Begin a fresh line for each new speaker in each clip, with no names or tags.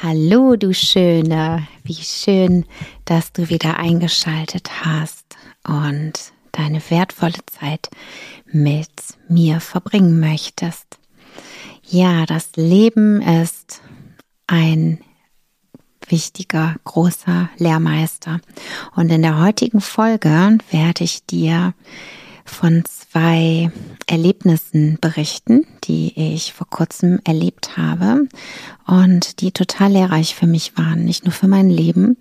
Hallo, du Schöne. Wie schön, dass du wieder eingeschaltet hast und deine wertvolle Zeit mit mir verbringen möchtest. Ja, das Leben ist ein wichtiger, großer Lehrmeister. Und in der heutigen Folge werde ich dir von zwei Erlebnissen berichten, die ich vor kurzem erlebt habe und die total lehrreich für mich waren. Nicht nur für mein Leben,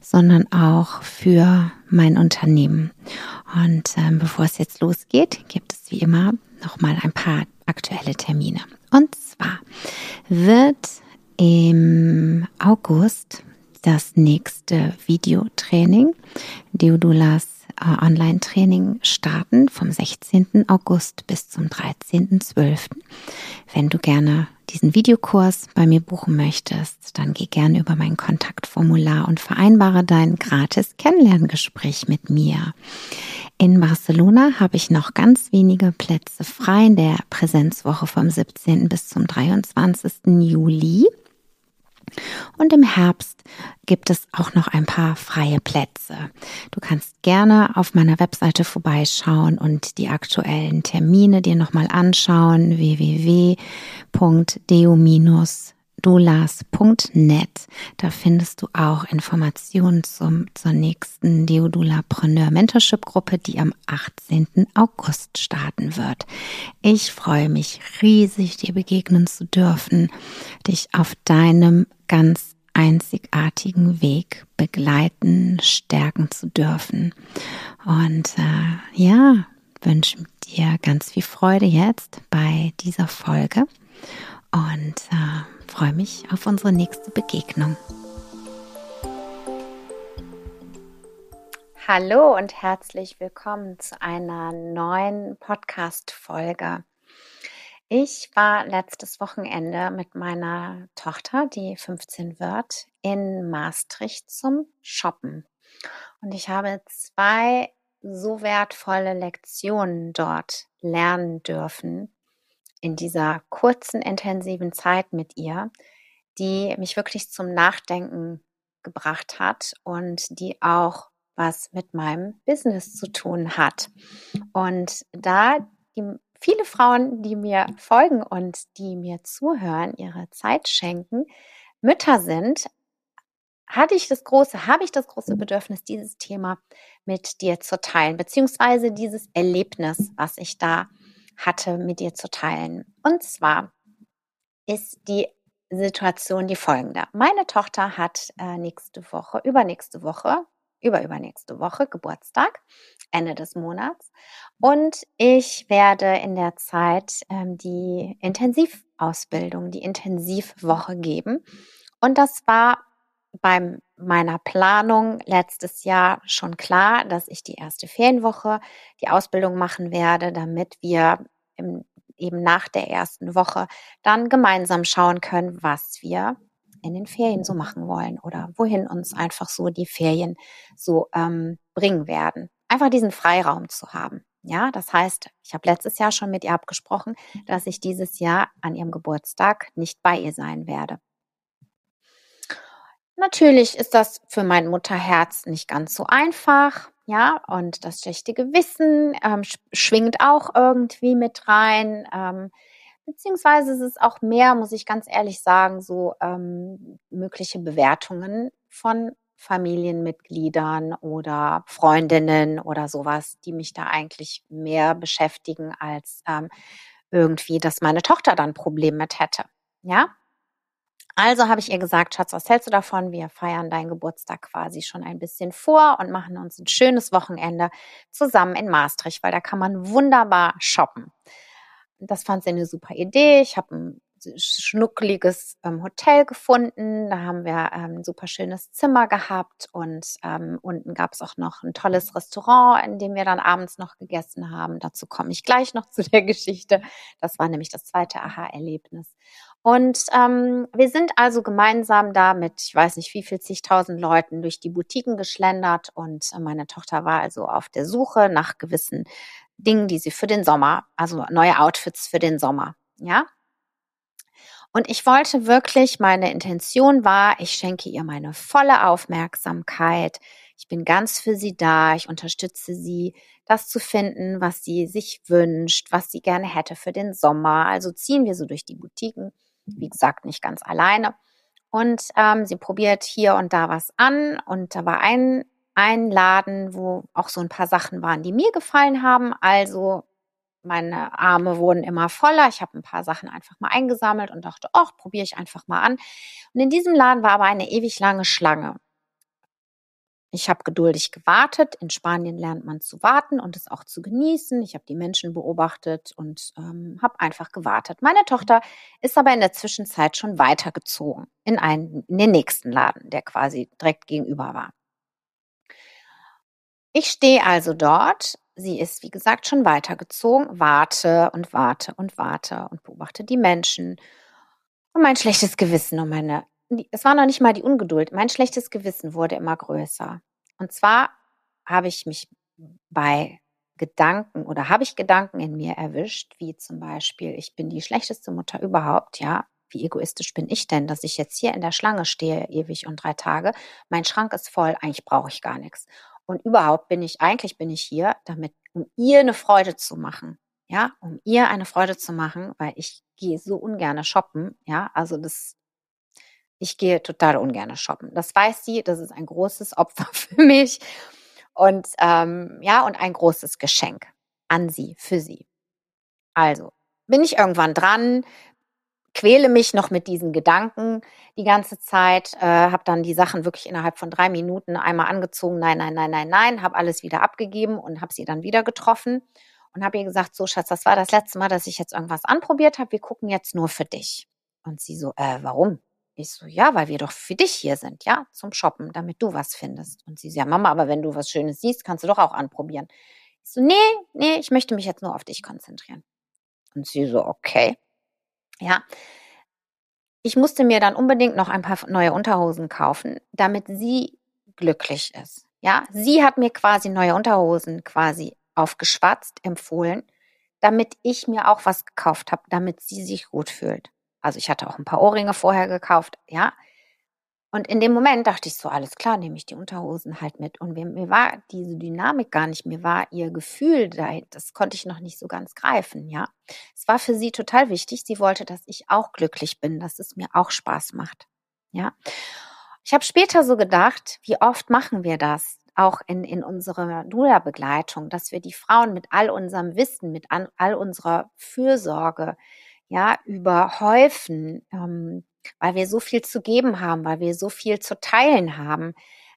sondern auch für mein Unternehmen. Und ähm, bevor es jetzt losgeht, gibt es wie immer nochmal ein paar aktuelle Termine. Und zwar wird im August das nächste Videotraining, Deodulas Online-Training starten vom 16. August bis zum 13.12. Wenn du gerne diesen Videokurs bei mir buchen möchtest, dann geh gerne über mein Kontaktformular und vereinbare dein gratis Kennenlerngespräch mit mir. In Barcelona habe ich noch ganz wenige Plätze frei in der Präsenzwoche vom 17. bis zum 23. Juli. Und im Herbst gibt es auch noch ein paar freie Plätze. Du kannst gerne auf meiner Webseite vorbeischauen und die aktuellen Termine dir nochmal anschauen. www.deo- dolas.net. Da findest du auch Informationen zum, zur nächsten Deodulapreneur Mentorship Gruppe, die am 18. August starten wird. Ich freue mich riesig, dir begegnen zu dürfen, dich auf deinem ganz einzigartigen Weg begleiten, stärken zu dürfen. Und äh, ja, wünsche dir ganz viel Freude jetzt bei dieser Folge und äh, freue mich auf unsere nächste Begegnung.
Hallo und herzlich willkommen zu einer neuen Podcast-Folge. Ich war letztes Wochenende mit meiner Tochter, die 15 wird, in Maastricht zum Shoppen. Und ich habe zwei so wertvolle Lektionen dort lernen dürfen, in dieser kurzen, intensiven Zeit mit ihr, die mich wirklich zum Nachdenken gebracht hat und die auch was mit meinem Business zu tun hat. Und da die, viele Frauen, die mir folgen und die mir zuhören, ihre Zeit schenken, Mütter sind, hatte ich das große, habe ich das große Bedürfnis, dieses Thema mit dir zu teilen, beziehungsweise dieses Erlebnis, was ich da hatte, mit dir zu teilen. Und zwar ist die Situation die folgende. Meine Tochter hat äh, nächste Woche, übernächste Woche, über übernächste Woche Geburtstag, Ende des Monats. Und ich werde in der Zeit ähm, die Intensivausbildung, die Intensivwoche geben. Und das war bei meiner Planung letztes Jahr schon klar, dass ich die erste Ferienwoche die Ausbildung machen werde, damit wir im, eben nach der ersten Woche dann gemeinsam schauen können, was wir in den Ferien so machen wollen oder wohin uns einfach so die Ferien so ähm, bringen werden. Einfach diesen Freiraum zu haben. Ja, das heißt, ich habe letztes Jahr schon mit ihr abgesprochen, dass ich dieses Jahr an ihrem Geburtstag nicht bei ihr sein werde. Natürlich ist das für mein Mutterherz nicht ganz so einfach, ja, und das schlechte Gewissen ähm, schwingt auch irgendwie mit rein, ähm, beziehungsweise ist es auch mehr, muss ich ganz ehrlich sagen, so ähm, mögliche Bewertungen von Familienmitgliedern oder Freundinnen oder sowas, die mich da eigentlich mehr beschäftigen als ähm, irgendwie, dass meine Tochter dann ein Problem mit hätte. Ja? Also habe ich ihr gesagt, Schatz, was hältst du davon? Wir feiern deinen Geburtstag quasi schon ein bisschen vor und machen uns ein schönes Wochenende zusammen in Maastricht, weil da kann man wunderbar shoppen. Das fand sie eine super Idee. Ich habe ein schnuckeliges ähm, Hotel gefunden. Da haben wir ähm, ein super schönes Zimmer gehabt und ähm, unten gab es auch noch ein tolles Restaurant, in dem wir dann abends noch gegessen haben. Dazu komme ich gleich noch zu der Geschichte. Das war nämlich das zweite Aha-Erlebnis. Und ähm, wir sind also gemeinsam da mit, ich weiß nicht wie viel, zigtausend Leuten durch die Boutiquen geschlendert und äh, meine Tochter war also auf der Suche nach gewissen Dingen, die sie für den Sommer, also neue Outfits für den Sommer, ja. Und ich wollte wirklich, meine Intention war, ich schenke ihr meine volle Aufmerksamkeit. Ich bin ganz für sie da. Ich unterstütze sie, das zu finden, was sie sich wünscht, was sie gerne hätte für den Sommer. Also ziehen wir so durch die Boutiquen wie gesagt, nicht ganz alleine. Und ähm, sie probiert hier und da was an. Und da war ein, ein Laden, wo auch so ein paar Sachen waren, die mir gefallen haben. Also meine Arme wurden immer voller. Ich habe ein paar Sachen einfach mal eingesammelt und dachte, ach, probiere ich einfach mal an. Und in diesem Laden war aber eine ewig lange Schlange. Ich habe geduldig gewartet. In Spanien lernt man zu warten und es auch zu genießen. Ich habe die Menschen beobachtet und ähm, habe einfach gewartet. Meine Tochter ist aber in der Zwischenzeit schon weitergezogen in, einen, in den nächsten Laden, der quasi direkt gegenüber war. Ich stehe also dort. Sie ist, wie gesagt, schon weitergezogen, warte und warte und warte und beobachte die Menschen. Und mein schlechtes Gewissen und meine es war noch nicht mal die Ungeduld. Mein schlechtes Gewissen wurde immer größer. Und zwar habe ich mich bei Gedanken oder habe ich Gedanken in mir erwischt, wie zum Beispiel, ich bin die schlechteste Mutter überhaupt, ja. Wie egoistisch bin ich denn, dass ich jetzt hier in der Schlange stehe, ewig und drei Tage. Mein Schrank ist voll, eigentlich brauche ich gar nichts. Und überhaupt bin ich, eigentlich bin ich hier, damit, um ihr eine Freude zu machen. Ja, um ihr eine Freude zu machen, weil ich gehe so ungern shoppen. Ja, also das ich gehe total ungern shoppen. Das weiß sie, das ist ein großes Opfer für mich und ähm, ja und ein großes Geschenk an sie, für sie. Also bin ich irgendwann dran, quäle mich noch mit diesen Gedanken die ganze Zeit, äh, habe dann die Sachen wirklich innerhalb von drei Minuten einmal angezogen, nein, nein, nein, nein, nein, habe alles wieder abgegeben und habe sie dann wieder getroffen und habe ihr gesagt, so Schatz, das war das letzte Mal, dass ich jetzt irgendwas anprobiert habe, wir gucken jetzt nur für dich. Und sie so, äh, warum? Ich so, ja, weil wir doch für dich hier sind, ja, zum Shoppen, damit du was findest. Und sie so, ja, Mama, aber wenn du was Schönes siehst, kannst du doch auch anprobieren. Ich so, nee, nee, ich möchte mich jetzt nur auf dich konzentrieren. Und sie so, okay. Ja. Ich musste mir dann unbedingt noch ein paar neue Unterhosen kaufen, damit sie glücklich ist. Ja, sie hat mir quasi neue Unterhosen quasi aufgeschwatzt, empfohlen, damit ich mir auch was gekauft habe, damit sie sich gut fühlt. Also ich hatte auch ein paar Ohrringe vorher gekauft, ja. Und in dem Moment dachte ich so, alles klar, nehme ich die Unterhosen halt mit. Und mir, war diese Dynamik gar nicht, mir war ihr Gefühl, das konnte ich noch nicht so ganz greifen, ja. Es war für sie total wichtig. Sie wollte, dass ich auch glücklich bin, dass es mir auch Spaß macht, ja. Ich habe später so gedacht, wie oft machen wir das? Auch in, in unserer Dula-Begleitung, dass wir die Frauen mit all unserem Wissen, mit all unserer Fürsorge, ja, überhäufen, ähm, weil wir so viel zu geben haben, weil wir so viel zu teilen haben,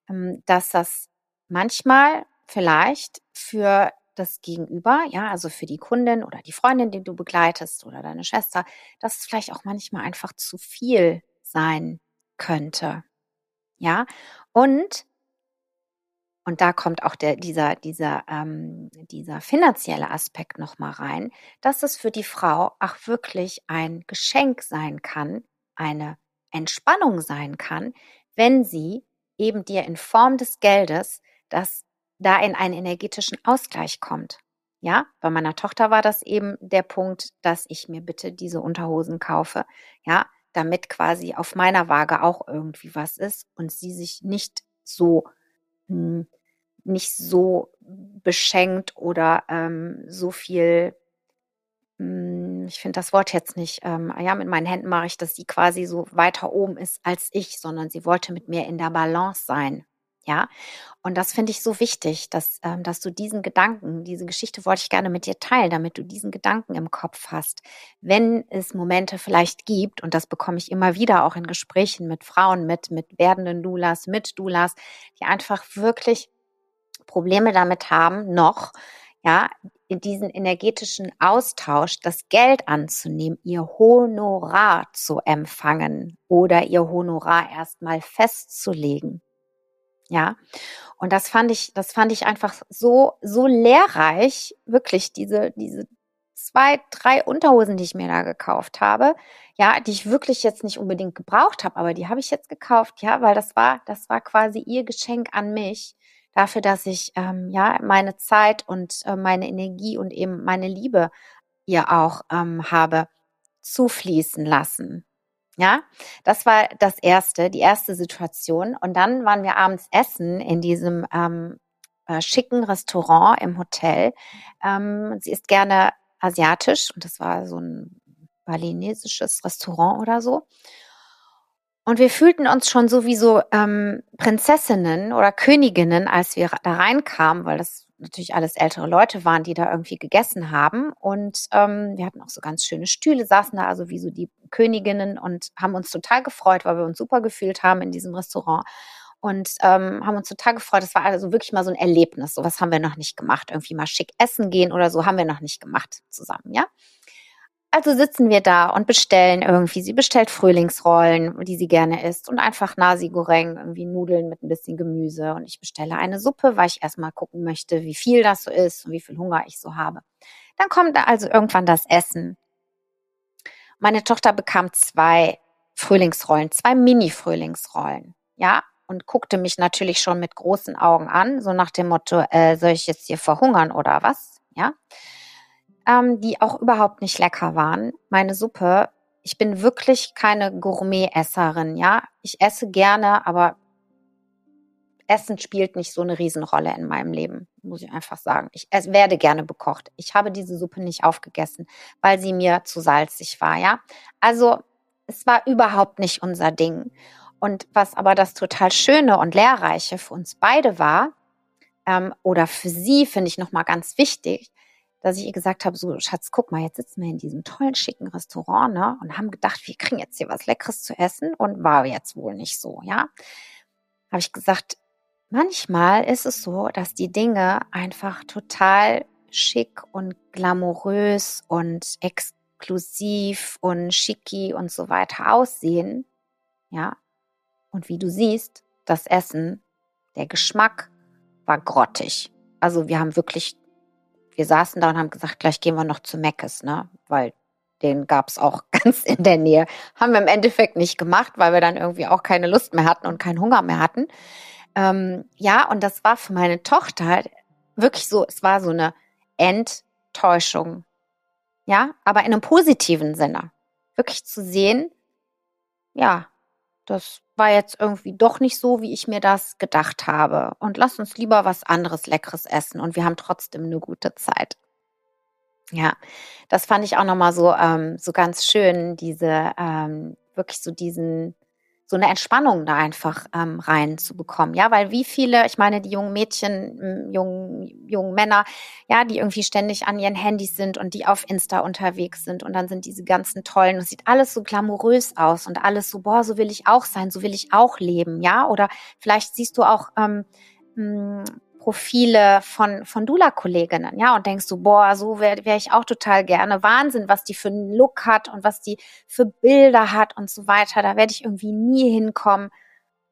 ähm, dass das manchmal vielleicht für das Gegenüber, ja, also für die Kundin oder die Freundin, die du begleitest oder deine Schwester, dass es vielleicht auch manchmal einfach zu viel sein könnte. Ja, und und da kommt auch der, dieser, dieser, ähm, dieser finanzielle Aspekt nochmal rein, dass es für die Frau auch wirklich ein Geschenk sein kann, eine Entspannung sein kann, wenn sie eben dir in Form des Geldes, das da in einen energetischen Ausgleich kommt. Ja, bei meiner Tochter war das eben der Punkt, dass ich mir bitte diese Unterhosen kaufe. Ja, damit quasi auf meiner Waage auch irgendwie was ist und sie sich nicht so hm, nicht so beschenkt oder ähm, so viel, ich finde das Wort jetzt nicht, ähm, ja, mit meinen Händen mache ich, dass sie quasi so weiter oben ist als ich, sondern sie wollte mit mir in der Balance sein. Ja, und das finde ich so wichtig, dass, ähm, dass du diesen Gedanken, diese Geschichte wollte ich gerne mit dir teilen, damit du diesen Gedanken im Kopf hast. Wenn es Momente vielleicht gibt, und das bekomme ich immer wieder auch in Gesprächen mit Frauen, mit, mit werdenden Doulas, mit Doulas, die einfach wirklich Probleme damit haben, noch, ja, diesen energetischen Austausch das Geld anzunehmen, ihr Honorar zu empfangen oder ihr Honorar erstmal festzulegen. Ja. Und das fand ich, das fand ich einfach so, so lehrreich, wirklich diese, diese zwei, drei Unterhosen, die ich mir da gekauft habe, ja, die ich wirklich jetzt nicht unbedingt gebraucht habe, aber die habe ich jetzt gekauft, ja, weil das war, das war quasi ihr Geschenk an mich dafür, dass ich ähm, ja meine Zeit und äh, meine Energie und eben meine Liebe ihr auch ähm, habe zufließen lassen. Ja, das war das erste, die erste Situation. Und dann waren wir abends essen in diesem ähm, äh, schicken Restaurant im Hotel. Ähm, sie ist gerne asiatisch und das war so ein balinesisches Restaurant oder so. Und wir fühlten uns schon so wie so ähm, Prinzessinnen oder Königinnen, als wir da reinkamen, weil das natürlich alles ältere Leute waren, die da irgendwie gegessen haben. Und ähm, wir hatten auch so ganz schöne Stühle, saßen da also wie so die Königinnen und haben uns total gefreut, weil wir uns super gefühlt haben in diesem Restaurant. Und ähm, haben uns total gefreut. Das war also wirklich mal so ein Erlebnis. Sowas haben wir noch nicht gemacht. Irgendwie mal schick essen gehen oder so haben wir noch nicht gemacht zusammen, ja. Also sitzen wir da und bestellen irgendwie. Sie bestellt Frühlingsrollen, die sie gerne isst und einfach Nasi Goreng, irgendwie Nudeln mit ein bisschen Gemüse. Und ich bestelle eine Suppe, weil ich erstmal gucken möchte, wie viel das so ist und wie viel Hunger ich so habe. Dann kommt also irgendwann das Essen. Meine Tochter bekam zwei Frühlingsrollen, zwei Mini-Frühlingsrollen, ja, und guckte mich natürlich schon mit großen Augen an, so nach dem Motto, äh, soll ich jetzt hier verhungern oder was, ja ähm, die auch überhaupt nicht lecker waren. Meine Suppe, ich bin wirklich keine Gourmet-Esserin, ja. Ich esse gerne, aber Essen spielt nicht so eine Riesenrolle in meinem Leben, muss ich einfach sagen. Ich werde gerne bekocht. Ich habe diese Suppe nicht aufgegessen, weil sie mir zu salzig war, ja. Also es war überhaupt nicht unser Ding. Und was aber das total Schöne und Lehrreiche für uns beide war, ähm, oder für sie finde ich nochmal ganz wichtig, dass ich ihr gesagt habe, so Schatz, guck mal, jetzt sitzen wir in diesem tollen, schicken Restaurant, ne? Und haben gedacht, wir kriegen jetzt hier was Leckeres zu essen und war jetzt wohl nicht so, ja? Habe ich gesagt, manchmal ist es so, dass die Dinge einfach total schick und glamourös und exklusiv und schicki und so weiter aussehen, ja? Und wie du siehst, das Essen, der Geschmack war grottig. Also wir haben wirklich wir saßen da und haben gesagt, gleich gehen wir noch zu Meckes, ne? Weil den gab es auch ganz in der Nähe. Haben wir im Endeffekt nicht gemacht, weil wir dann irgendwie auch keine Lust mehr hatten und keinen Hunger mehr hatten. Ähm, ja, und das war für meine Tochter wirklich so, es war so eine Enttäuschung. Ja, aber in einem positiven Sinne. Wirklich zu sehen, ja, das war jetzt irgendwie doch nicht so, wie ich mir das gedacht habe. Und lass uns lieber was anderes Leckeres essen und wir haben trotzdem eine gute Zeit. Ja, das fand ich auch nochmal so, ähm, so ganz schön, diese, ähm, wirklich so diesen, so eine Entspannung da einfach ähm, reinzubekommen. Ja, weil wie viele, ich meine, die jungen Mädchen, jungen, jungen Männer, ja, die irgendwie ständig an ihren Handys sind und die auf Insta unterwegs sind und dann sind diese ganzen tollen, es sieht alles so glamourös aus und alles so, boah, so will ich auch sein, so will ich auch leben, ja, oder vielleicht siehst du auch ähm, Profile von, von Dula-Kolleginnen, ja, und denkst du, boah, so wäre wär ich auch total gerne. Wahnsinn, was die für einen Look hat und was die für Bilder hat und so weiter. Da werde ich irgendwie nie hinkommen.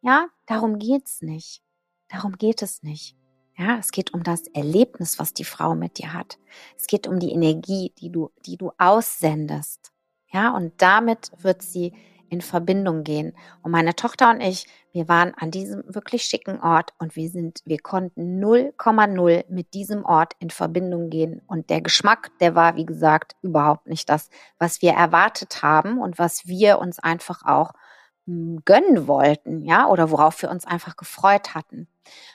Ja, darum geht's nicht. Darum geht es nicht. Ja, es geht um das Erlebnis, was die Frau mit dir hat. Es geht um die Energie, die du, die du aussendest. Ja, und damit wird sie in Verbindung gehen. Und meine Tochter und ich, wir waren an diesem wirklich schicken Ort und wir sind, wir konnten 0,0 mit diesem Ort in Verbindung gehen. Und der Geschmack, der war, wie gesagt, überhaupt nicht das, was wir erwartet haben und was wir uns einfach auch hm, gönnen wollten, ja, oder worauf wir uns einfach gefreut hatten.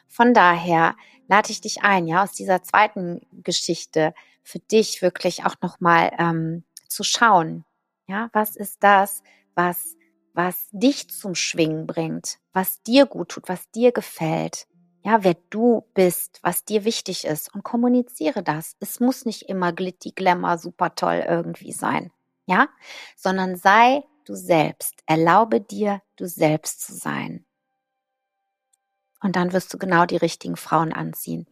Von daher lade ich dich ein, ja, aus dieser zweiten Geschichte für dich wirklich auch nochmal ähm, zu schauen, ja, was ist das, was was dich zum Schwingen bringt, was dir gut tut, was dir gefällt. Ja, wer du bist, was dir wichtig ist und kommuniziere das. Es muss nicht immer glitti, glamour, super toll irgendwie sein. Ja, sondern sei du selbst. Erlaube dir, du selbst zu sein. Und dann wirst du genau die richtigen Frauen anziehen,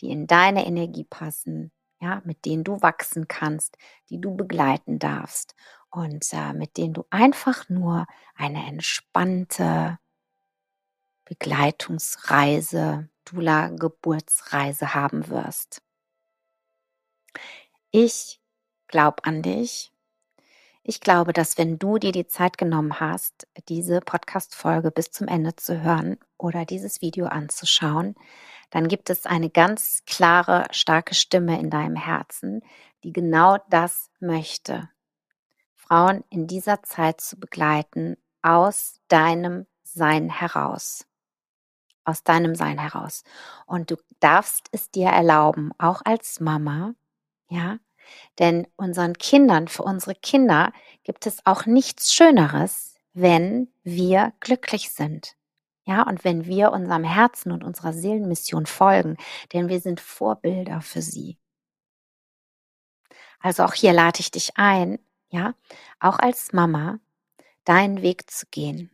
die in deine Energie passen, ja, mit denen du wachsen kannst, die du begleiten darfst und äh, mit denen du einfach nur eine entspannte Begleitungsreise, Dula-Geburtsreise haben wirst. Ich glaube an dich. Ich glaube, dass wenn du dir die Zeit genommen hast, diese Podcast-Folge bis zum Ende zu hören oder dieses Video anzuschauen, dann gibt es eine ganz klare, starke Stimme in deinem Herzen, die genau das möchte. Frauen in dieser Zeit zu begleiten aus deinem Sein heraus. Aus deinem Sein heraus. Und du darfst es dir erlauben, auch als Mama, ja, denn unseren Kindern, für unsere Kinder gibt es auch nichts Schöneres, wenn wir glücklich sind. Ja, und wenn wir unserem Herzen und unserer Seelenmission folgen, denn wir sind Vorbilder für sie. Also auch hier lade ich dich ein, ja, auch als Mama, deinen Weg zu gehen.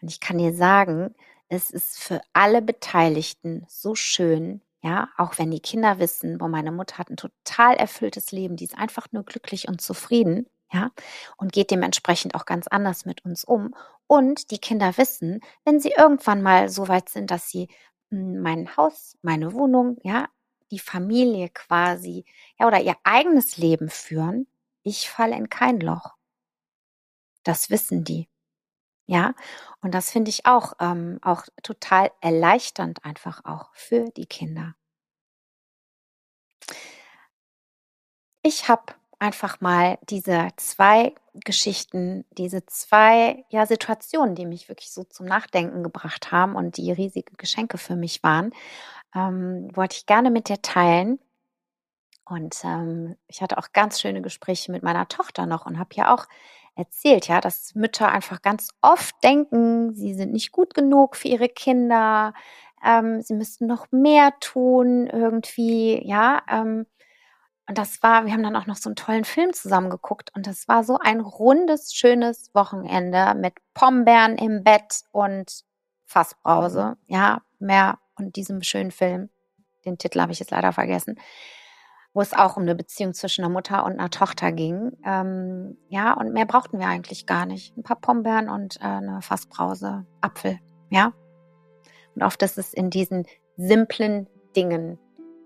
Und ich kann dir sagen, es ist für alle Beteiligten so schön, ja, auch wenn die Kinder wissen, wo meine Mutter hat ein total erfülltes Leben, die ist einfach nur glücklich und zufrieden, ja, und geht dementsprechend auch ganz anders mit uns um. Und die Kinder wissen, wenn sie irgendwann mal so weit sind, dass sie hm, mein Haus, meine Wohnung, ja, die Familie quasi, ja, oder ihr eigenes Leben führen, ich falle in kein Loch. Das wissen die. Ja, und das finde ich auch, ähm, auch total erleichternd einfach auch für die Kinder. Ich habe einfach mal diese zwei Geschichten, diese zwei ja, Situationen, die mich wirklich so zum Nachdenken gebracht haben und die riesige Geschenke für mich waren, ähm, wollte ich gerne mit dir teilen. Und ähm, ich hatte auch ganz schöne Gespräche mit meiner Tochter noch und habe ja auch erzählt, ja, dass Mütter einfach ganz oft denken, sie sind nicht gut genug für ihre Kinder, ähm, sie müssten noch mehr tun irgendwie, ja. Ähm, und das war, wir haben dann auch noch so einen tollen Film zusammen geguckt und das war so ein rundes, schönes Wochenende mit Pombeeren im Bett und Fassbrause, ja, mehr und diesem schönen Film. Den Titel habe ich jetzt leider vergessen wo es auch um eine Beziehung zwischen einer Mutter und einer Tochter ging. Ähm, ja, und mehr brauchten wir eigentlich gar nicht. Ein paar Pombeeren und äh, eine Fassbrause, Apfel, ja. Und oft ist es in diesen simplen Dingen,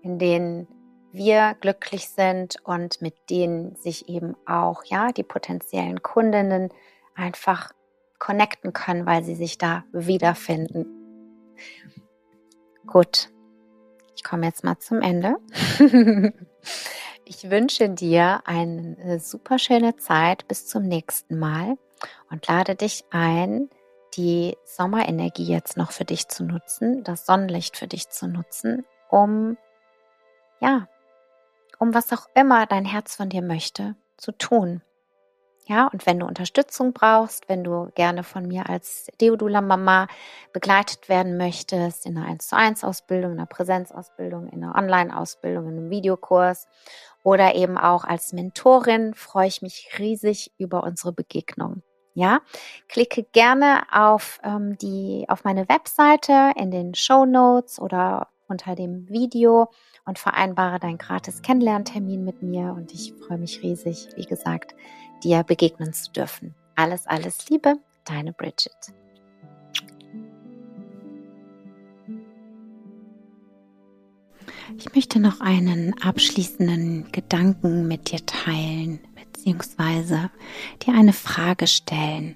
in denen wir glücklich sind und mit denen sich eben auch, ja, die potenziellen Kundinnen einfach connecten können, weil sie sich da wiederfinden. Gut, ich komme jetzt mal zum Ende. ich wünsche dir eine super schöne Zeit bis zum nächsten Mal und lade dich ein, die Sommerenergie jetzt noch für dich zu nutzen, das Sonnenlicht für dich zu nutzen, um, ja, um was auch immer dein Herz von dir möchte, zu tun. Ja, und wenn du Unterstützung brauchst, wenn du gerne von mir als Deodula Mama begleitet werden möchtest, in einer 1 zu 1 Ausbildung, in einer Präsenzausbildung, in einer Online-Ausbildung, in einem Videokurs oder eben auch als Mentorin, freue ich mich riesig über unsere Begegnung. Ja, klicke gerne auf ähm, die, auf meine Webseite in den Show Notes oder unter dem Video und vereinbare deinen gratis Kennenlerntermin mit mir und ich freue mich riesig, wie gesagt, dir begegnen zu dürfen. Alles, alles Liebe, deine Bridget.
Ich möchte noch einen abschließenden Gedanken mit dir teilen, beziehungsweise dir eine Frage stellen.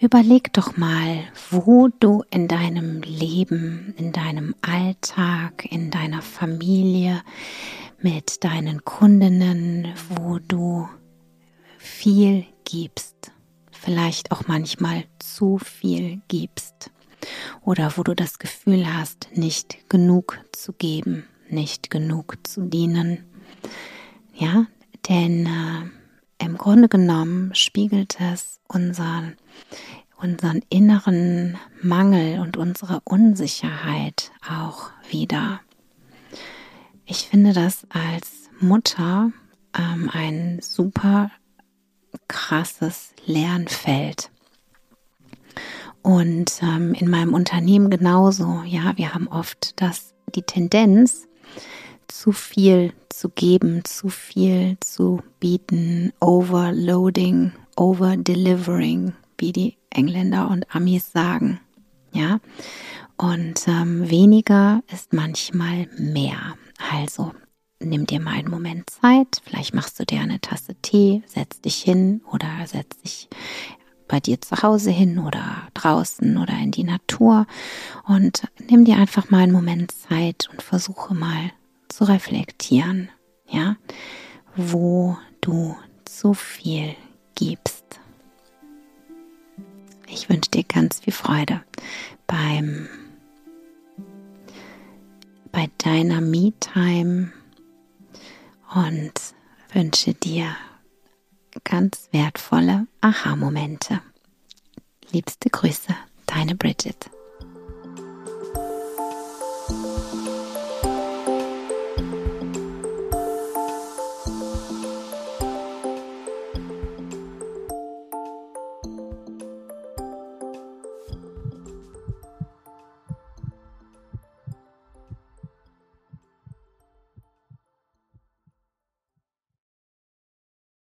Überleg doch mal, wo du in deinem Leben, in deinem Alltag, in deiner Familie, mit deinen Kundinnen, wo du viel gibst, vielleicht auch manchmal zu viel gibst oder wo du das Gefühl hast, nicht genug zu geben, nicht genug zu dienen. Ja, denn äh, im Grunde genommen spiegelt es unseren unseren inneren Mangel und unsere Unsicherheit auch wieder. Ich finde das als Mutter ähm, ein super krasses Lernfeld. Und ähm, in meinem Unternehmen genauso. Ja, wir haben oft das, die Tendenz, zu viel zu geben, zu viel zu bieten, overloading, overdelivering, wie die Engländer und Amis sagen. Ja, und ähm, weniger ist manchmal mehr. Also nimm dir mal einen Moment Zeit. Vielleicht machst du dir eine Tasse Tee, setz dich hin oder setz dich bei dir zu Hause hin oder draußen oder in die Natur und nimm dir einfach mal einen Moment Zeit und versuche mal zu reflektieren, ja, wo du zu viel gibst. Ich wünsche dir ganz viel Freude beim bei deiner Me-Time und wünsche dir ganz wertvolle Aha-Momente. Liebste Grüße, deine Bridget.